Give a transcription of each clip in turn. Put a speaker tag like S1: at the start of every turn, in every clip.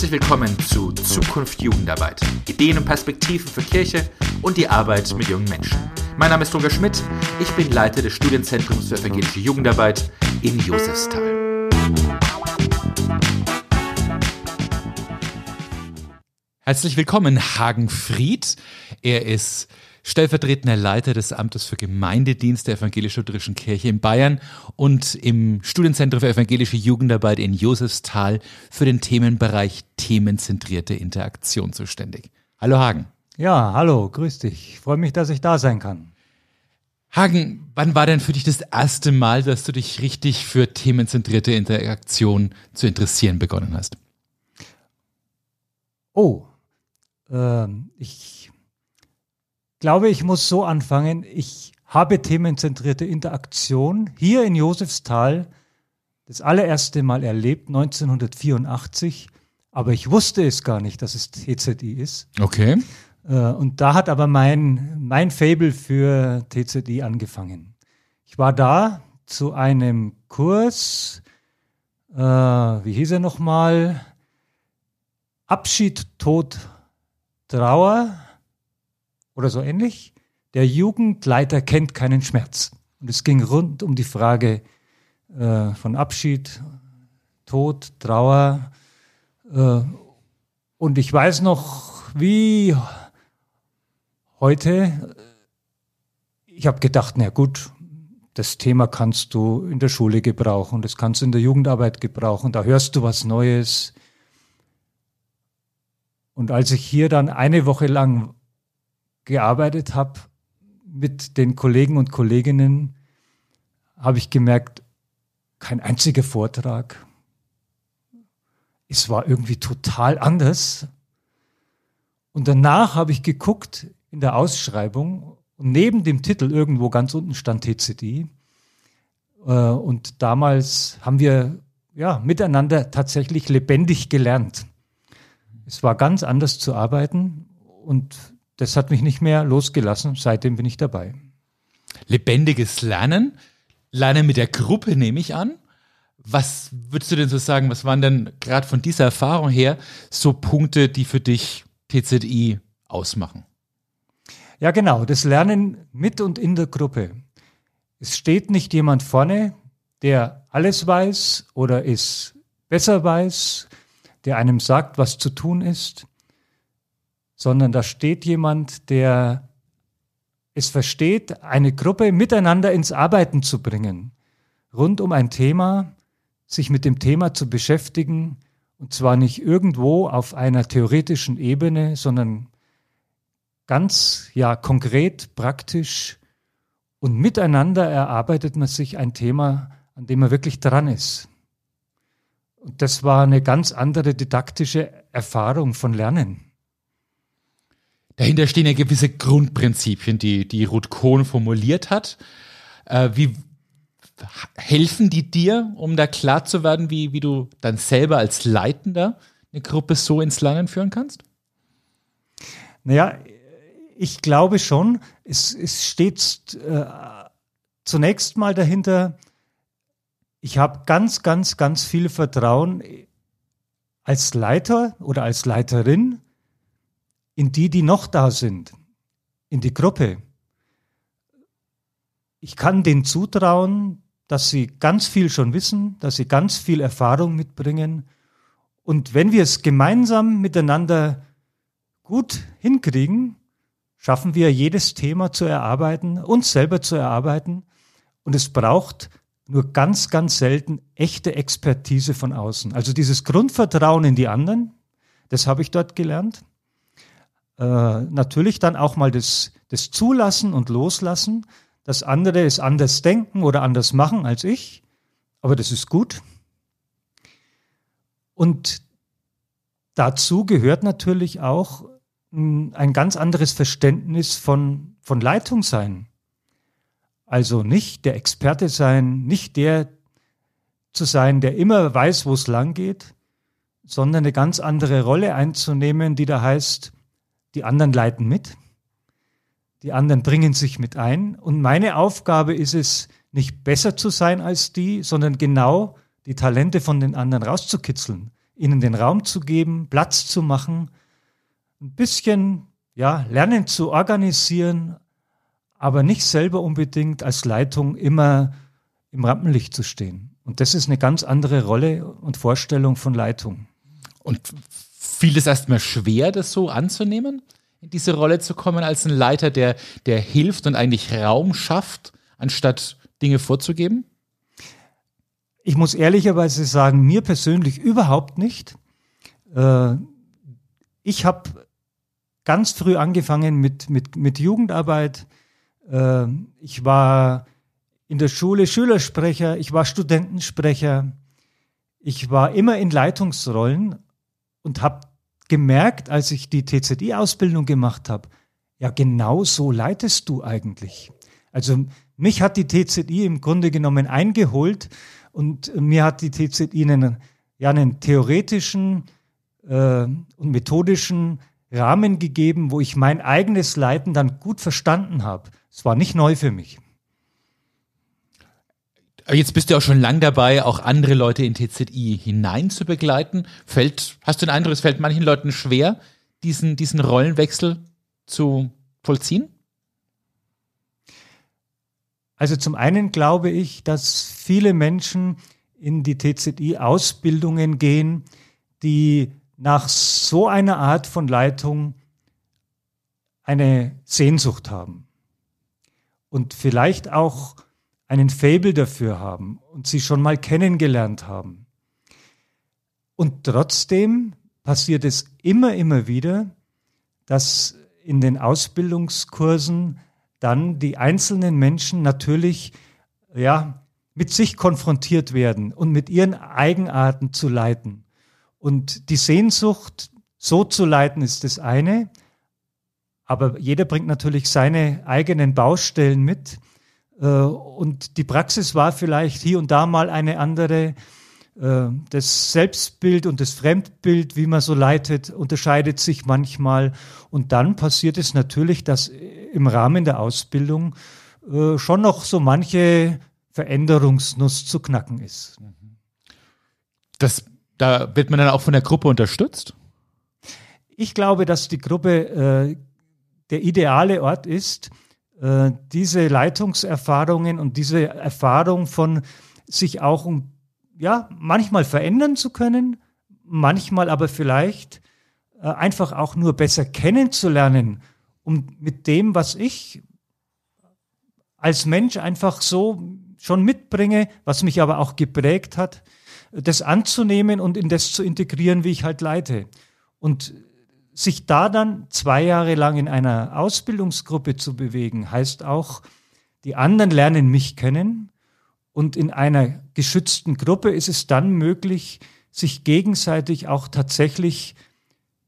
S1: Herzlich willkommen zu Zukunft Jugendarbeit. Ideen und Perspektiven für Kirche und die Arbeit mit jungen Menschen. Mein Name ist Roger Schmidt. Ich bin Leiter des Studienzentrums für evangelische Jugendarbeit in Josefsthal. Herzlich willkommen, Hagen Fried. Er ist stellvertretender Leiter des Amtes für Gemeindedienst der Evangelisch-Lutherischen Kirche in Bayern und im Studienzentrum für evangelische Jugendarbeit in Josefsthal für den Themenbereich themenzentrierte Interaktion zuständig. Hallo Hagen.
S2: Ja, hallo, grüß dich. Ich freue mich, dass ich da sein kann.
S1: Hagen, wann war denn für dich das erste Mal, dass du dich richtig für themenzentrierte Interaktion zu interessieren begonnen hast?
S2: Oh, äh, ich glaube, ich muss so anfangen. Ich habe themenzentrierte Interaktion hier in Josefsthal das allererste Mal erlebt, 1984. Aber ich wusste es gar nicht, dass es TZI ist.
S1: Okay.
S2: Äh, und da hat aber mein, mein Fable für TZI angefangen. Ich war da zu einem Kurs, äh, wie hieß er nochmal? Abschied, Tod, Trauer oder so ähnlich. Der Jugendleiter kennt keinen Schmerz. Und es ging rund um die Frage äh, von Abschied, Tod, Trauer. Äh, und ich weiß noch, wie heute, ich habe gedacht, na gut, das Thema kannst du in der Schule gebrauchen, das kannst du in der Jugendarbeit gebrauchen, da hörst du was Neues. Und als ich hier dann eine Woche lang gearbeitet habe mit den Kollegen und Kolleginnen, habe ich gemerkt, kein einziger Vortrag. Es war irgendwie total anders. Und danach habe ich geguckt in der Ausschreibung und neben dem Titel irgendwo ganz unten stand TCD. Äh, und damals haben wir ja, miteinander tatsächlich lebendig gelernt. Es war ganz anders zu arbeiten und das hat mich nicht mehr losgelassen. Seitdem bin ich dabei.
S1: Lebendiges Lernen. Lernen mit der Gruppe nehme ich an. Was würdest du denn so sagen, was waren denn gerade von dieser Erfahrung her so Punkte, die für dich TZI ausmachen?
S2: Ja, genau, das Lernen mit und in der Gruppe. Es steht nicht jemand vorne, der alles weiß oder es besser weiß, der einem sagt, was zu tun ist, sondern da steht jemand, der es versteht, eine Gruppe miteinander ins Arbeiten zu bringen, rund um ein Thema, sich mit dem Thema zu beschäftigen, und zwar nicht irgendwo auf einer theoretischen Ebene, sondern ganz, ja, konkret, praktisch und miteinander erarbeitet man sich ein Thema, an dem man wirklich dran ist. Und das war eine ganz andere didaktische Erfahrung von Lernen.
S1: Dahinter stehen ja gewisse Grundprinzipien, die, die Ruth Kohn formuliert hat. Äh, wie helfen die dir, um da klar zu werden, wie, wie du dann selber als Leitender eine Gruppe so ins Lernen führen kannst?
S2: Naja, ich glaube schon, es, es steht äh, zunächst mal dahinter, ich habe ganz, ganz, ganz viel Vertrauen als Leiter oder als Leiterin in die, die noch da sind, in die Gruppe. Ich kann denen zutrauen, dass sie ganz viel schon wissen, dass sie ganz viel Erfahrung mitbringen. Und wenn wir es gemeinsam miteinander gut hinkriegen, schaffen wir jedes Thema zu erarbeiten, uns selber zu erarbeiten. Und es braucht nur ganz, ganz selten echte Expertise von außen. Also dieses Grundvertrauen in die anderen, das habe ich dort gelernt. Äh, natürlich dann auch mal das, das Zulassen und Loslassen, dass andere es anders denken oder anders machen als ich, aber das ist gut. Und dazu gehört natürlich auch hm, ein ganz anderes Verständnis von, von Leitung sein. Also nicht der Experte sein, nicht der zu sein, der immer weiß, wo es lang geht, sondern eine ganz andere Rolle einzunehmen, die da heißt, die anderen leiten mit, die anderen bringen sich mit ein. Und meine Aufgabe ist es, nicht besser zu sein als die, sondern genau die Talente von den anderen rauszukitzeln, ihnen den Raum zu geben, Platz zu machen, ein bisschen ja, lernen zu organisieren, aber nicht selber unbedingt als Leitung immer im Rampenlicht zu stehen. Und das ist eine ganz andere Rolle und Vorstellung von Leitung.
S1: Und fiel es erstmal schwer, das so anzunehmen, in diese Rolle zu kommen als ein Leiter, der, der hilft und eigentlich Raum schafft, anstatt Dinge vorzugeben?
S2: Ich muss ehrlicherweise sagen, mir persönlich überhaupt nicht. Äh, ich habe ganz früh angefangen mit, mit, mit Jugendarbeit. Äh, ich war in der Schule Schülersprecher, ich war Studentensprecher, ich war immer in Leitungsrollen und habe gemerkt, als ich die TZI-Ausbildung gemacht habe, ja, genau so leitest du eigentlich. Also mich hat die TZI im Grunde genommen eingeholt und mir hat die TZI einen, ja, einen theoretischen äh, und methodischen Rahmen gegeben, wo ich mein eigenes Leiten dann gut verstanden habe. Es war nicht neu für mich.
S1: Jetzt bist du auch schon lang dabei, auch andere Leute in TZI hinein zu begleiten. Fällt, hast du den Eindruck, es fällt manchen Leuten schwer, diesen, diesen Rollenwechsel zu vollziehen?
S2: Also zum einen glaube ich, dass viele Menschen in die TZI-Ausbildungen gehen, die nach so einer Art von Leitung eine Sehnsucht haben und vielleicht auch einen Fabel dafür haben und sie schon mal kennengelernt haben. Und trotzdem passiert es immer, immer wieder, dass in den Ausbildungskursen dann die einzelnen Menschen natürlich ja mit sich konfrontiert werden und mit ihren Eigenarten zu leiten. Und die Sehnsucht, so zu leiten, ist das eine. Aber jeder bringt natürlich seine eigenen Baustellen mit. Äh, und die Praxis war vielleicht hier und da mal eine andere. Äh, das Selbstbild und das Fremdbild, wie man so leitet, unterscheidet sich manchmal. Und dann passiert es natürlich, dass im Rahmen der Ausbildung äh, schon noch so manche Veränderungsnuss zu knacken ist.
S1: Das da wird man dann auch von der Gruppe unterstützt?
S2: Ich glaube, dass die Gruppe äh, der ideale Ort ist, äh, diese Leitungserfahrungen und diese Erfahrung von sich auch um, ja, manchmal verändern zu können, manchmal aber vielleicht äh, einfach auch nur besser kennenzulernen, um mit dem, was ich als Mensch einfach so schon mitbringe, was mich aber auch geprägt hat, das anzunehmen und in das zu integrieren, wie ich halt leite. Und sich da dann zwei Jahre lang in einer Ausbildungsgruppe zu bewegen, heißt auch, die anderen lernen mich kennen und in einer geschützten Gruppe ist es dann möglich, sich gegenseitig auch tatsächlich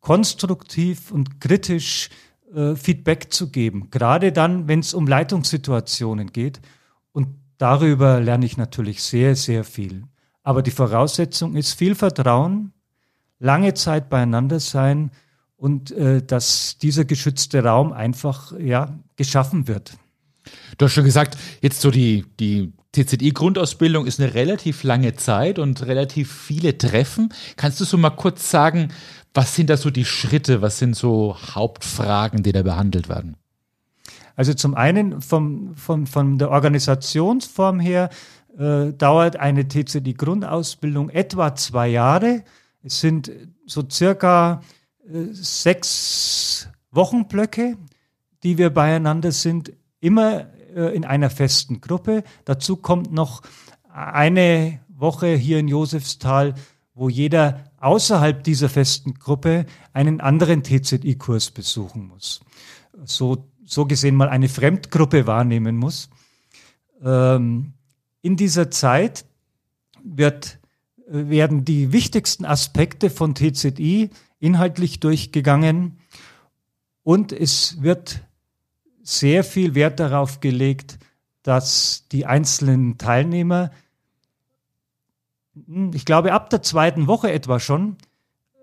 S2: konstruktiv und kritisch äh, Feedback zu geben. Gerade dann, wenn es um Leitungssituationen geht. Und darüber lerne ich natürlich sehr, sehr viel. Aber die Voraussetzung ist viel Vertrauen, lange Zeit beieinander sein und äh, dass dieser geschützte Raum einfach ja, geschaffen wird.
S1: Du hast schon gesagt, jetzt so die, die TZI-Grundausbildung ist eine relativ lange Zeit und relativ viele Treffen. Kannst du so mal kurz sagen, was sind da so die Schritte, was sind so Hauptfragen, die da behandelt werden?
S2: Also zum einen vom, vom, von der Organisationsform her äh, dauert eine TCD-Grundausbildung etwa zwei Jahre. Es sind so circa sechs Wochenblöcke, die wir beieinander sind, immer äh, in einer festen Gruppe. Dazu kommt noch eine Woche hier in Josefsthal, wo jeder außerhalb dieser festen Gruppe einen anderen TZI-Kurs besuchen muss. So, so gesehen mal eine Fremdgruppe wahrnehmen muss. Ähm, in dieser Zeit wird, werden die wichtigsten Aspekte von TZI inhaltlich durchgegangen und es wird sehr viel Wert darauf gelegt, dass die einzelnen Teilnehmer, hm, ich glaube ab der zweiten Woche etwa schon,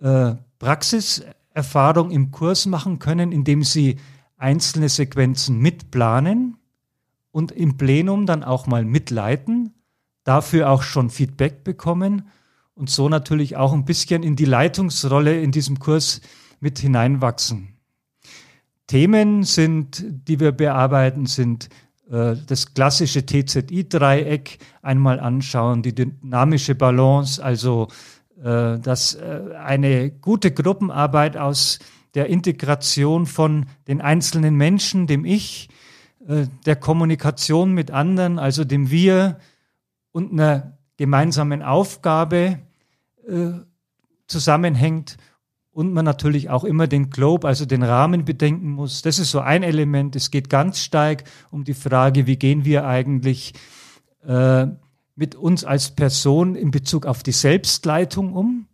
S2: äh, Praxiserfahrung im Kurs machen können, indem sie einzelne Sequenzen mitplanen und im Plenum dann auch mal mitleiten, dafür auch schon Feedback bekommen und so natürlich auch ein bisschen in die Leitungsrolle in diesem Kurs mit hineinwachsen. Themen sind, die wir bearbeiten, sind äh, das klassische TZI-Dreieck einmal anschauen, die dynamische Balance, also äh, dass äh, eine gute Gruppenarbeit aus der Integration von den einzelnen Menschen, dem Ich, äh, der Kommunikation mit anderen, also dem Wir und einer gemeinsamen Aufgabe äh, zusammenhängt und man natürlich auch immer den Globe, also den Rahmen bedenken muss. Das ist so ein Element. Es geht ganz stark um die Frage, wie gehen wir eigentlich äh, mit uns als Person in Bezug auf die Selbstleitung um.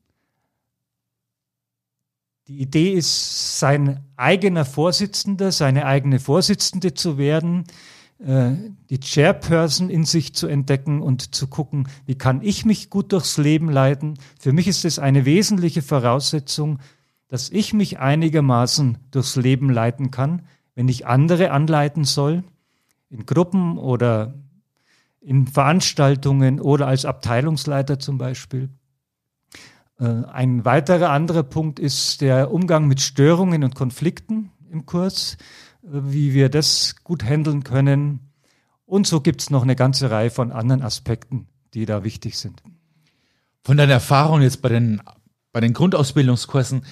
S2: Die Idee ist, sein eigener Vorsitzender, seine eigene Vorsitzende zu werden, die Chairperson in sich zu entdecken und zu gucken, wie kann ich mich gut durchs Leben leiten. Für mich ist es eine wesentliche Voraussetzung, dass ich mich einigermaßen durchs Leben leiten kann, wenn ich andere anleiten soll, in Gruppen oder in Veranstaltungen oder als Abteilungsleiter zum Beispiel. Äh, ein weiterer anderer Punkt ist der Umgang mit Störungen und Konflikten im Kurs wie wir das gut handeln können. Und so gibt es noch eine ganze Reihe von anderen Aspekten, die da wichtig sind.
S1: Von deiner Erfahrung jetzt bei den, bei den Grundausbildungskursen,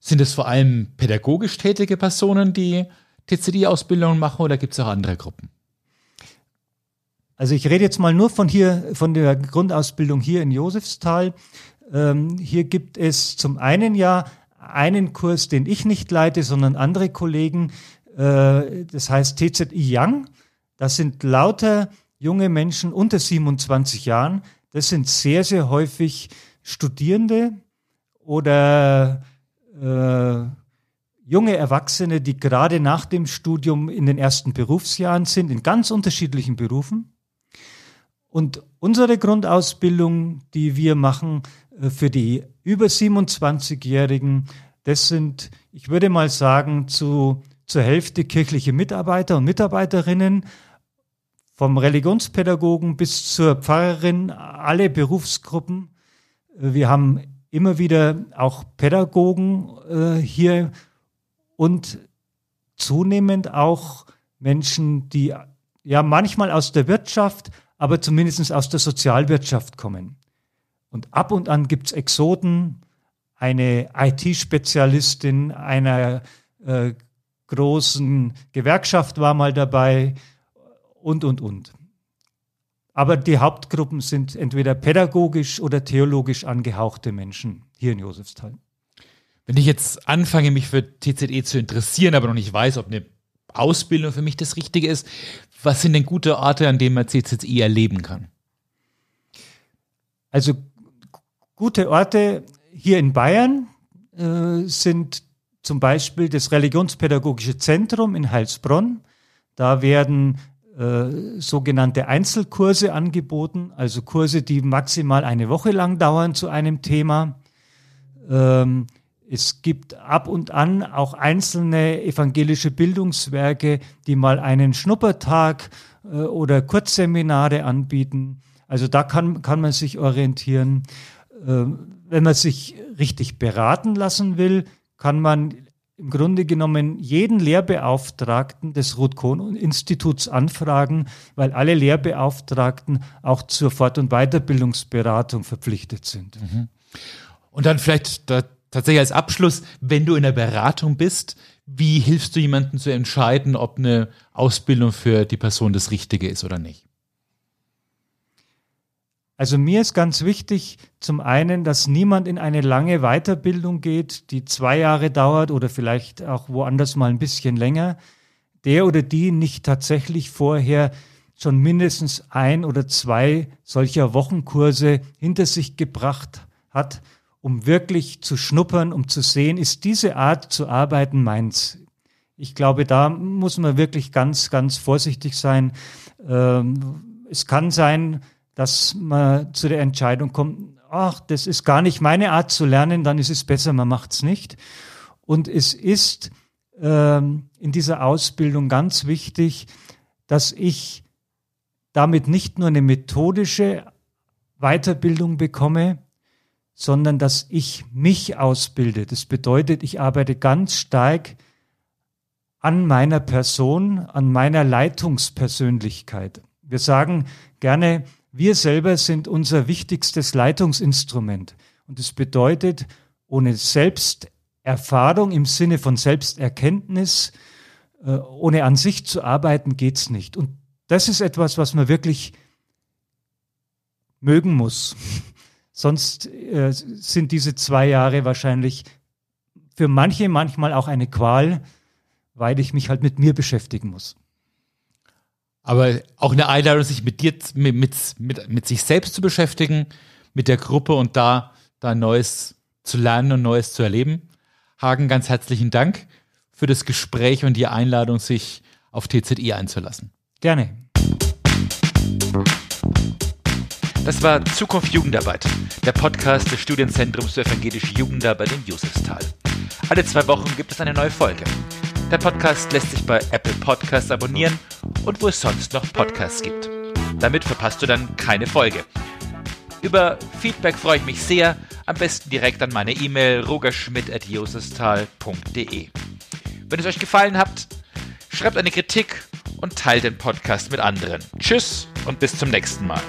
S1: sind es vor allem pädagogisch tätige Personen, die TCD-Ausbildungen machen oder gibt es auch andere Gruppen?
S2: Also ich rede jetzt mal nur von hier, von der Grundausbildung hier in Josefsthal. Ähm, hier gibt es zum einen ja einen Kurs, den ich nicht leite, sondern andere Kollegen, äh, das heißt TZI Young. Das sind lauter junge Menschen unter 27 Jahren. Das sind sehr, sehr häufig Studierende oder äh, junge Erwachsene, die gerade nach dem Studium in den ersten Berufsjahren sind, in ganz unterschiedlichen Berufen. Und unsere Grundausbildung, die wir machen äh, für die über 27-Jährigen, das sind, ich würde mal sagen, zu zur Hälfte kirchliche Mitarbeiter und Mitarbeiterinnen, vom Religionspädagogen bis zur Pfarrerin, alle Berufsgruppen. Wir haben immer wieder auch Pädagogen äh, hier und zunehmend auch Menschen, die ja manchmal aus der Wirtschaft, aber zumindest aus der Sozialwirtschaft kommen. Und ab und an gibt es Exoden, eine IT-Spezialistin einer äh, großen Gewerkschaft war mal dabei und, und, und. Aber die Hauptgruppen sind entweder pädagogisch oder theologisch angehauchte Menschen hier in Josefsthal.
S1: Wenn ich jetzt anfange, mich für TZE zu interessieren, aber noch nicht weiß, ob eine Ausbildung für mich das Richtige ist, was sind denn gute Orte, an denen man TZE erleben kann?
S2: Also gute Orte hier in Bayern äh, sind zum Beispiel das Religionspädagogische Zentrum in Heilsbronn. Da werden äh, sogenannte Einzelkurse angeboten, also Kurse, die maximal eine Woche lang dauern zu einem Thema. Ähm, es gibt ab und an auch einzelne evangelische Bildungswerke, die mal einen Schnuppertag äh, oder Kurzseminare anbieten. Also da kann, kann man sich orientieren. Äh, wenn man sich richtig beraten lassen will, kann man im Grunde genommen jeden Lehrbeauftragten des Ruth-Kohn-Instituts anfragen, weil alle Lehrbeauftragten auch zur Fort- und Weiterbildungsberatung verpflichtet sind. Mhm.
S1: Und dann vielleicht da, tatsächlich als Abschluss, wenn du in der Beratung bist, wie hilfst du jemandem zu entscheiden, ob eine Ausbildung für die Person das Richtige ist oder nicht?
S2: Also mir ist ganz wichtig, zum einen, dass niemand in eine lange Weiterbildung geht, die zwei Jahre dauert oder vielleicht auch woanders mal ein bisschen länger, der oder die nicht tatsächlich vorher schon mindestens ein oder zwei solcher Wochenkurse hinter sich gebracht hat, um wirklich zu schnuppern, um zu sehen, ist diese Art zu arbeiten meins. Ich glaube, da muss man wirklich ganz, ganz vorsichtig sein. Ähm, es kann sein, dass man zu der Entscheidung kommt, ach, das ist gar nicht meine Art zu lernen, dann ist es besser, man macht es nicht. Und es ist ähm, in dieser Ausbildung ganz wichtig, dass ich damit nicht nur eine methodische Weiterbildung bekomme, sondern dass ich mich ausbilde. Das bedeutet, ich arbeite ganz stark an meiner Person, an meiner Leitungspersönlichkeit. Wir sagen gerne, wir selber sind unser wichtigstes Leitungsinstrument. Und das bedeutet, ohne Selbsterfahrung im Sinne von Selbsterkenntnis, äh, ohne an sich zu arbeiten, geht's nicht. Und das ist etwas, was man wirklich mögen muss. Sonst äh, sind diese zwei Jahre wahrscheinlich für manche manchmal auch eine Qual, weil ich mich halt mit mir beschäftigen muss.
S1: Aber auch eine Einladung, sich mit dir, mit, mit, mit, mit sich selbst zu beschäftigen, mit der Gruppe und da, da Neues zu lernen und Neues zu erleben. Hagen, ganz herzlichen Dank für das Gespräch und die Einladung, sich auf TZI einzulassen.
S2: Gerne.
S1: Das war Zukunft Jugendarbeit, der Podcast des Studienzentrums für evangelische Jugendarbeit in Josefsthal. Alle zwei Wochen gibt es eine neue Folge. Der Podcast lässt sich bei Apple Podcasts abonnieren und wo es sonst noch Podcasts gibt. Damit verpasst du dann keine Folge. Über Feedback freue ich mich sehr, am besten direkt an meine E-Mail rogerschmidt.josefsthal.de. Wenn es euch gefallen hat, schreibt eine Kritik und teilt den Podcast mit anderen. Tschüss und bis zum nächsten Mal.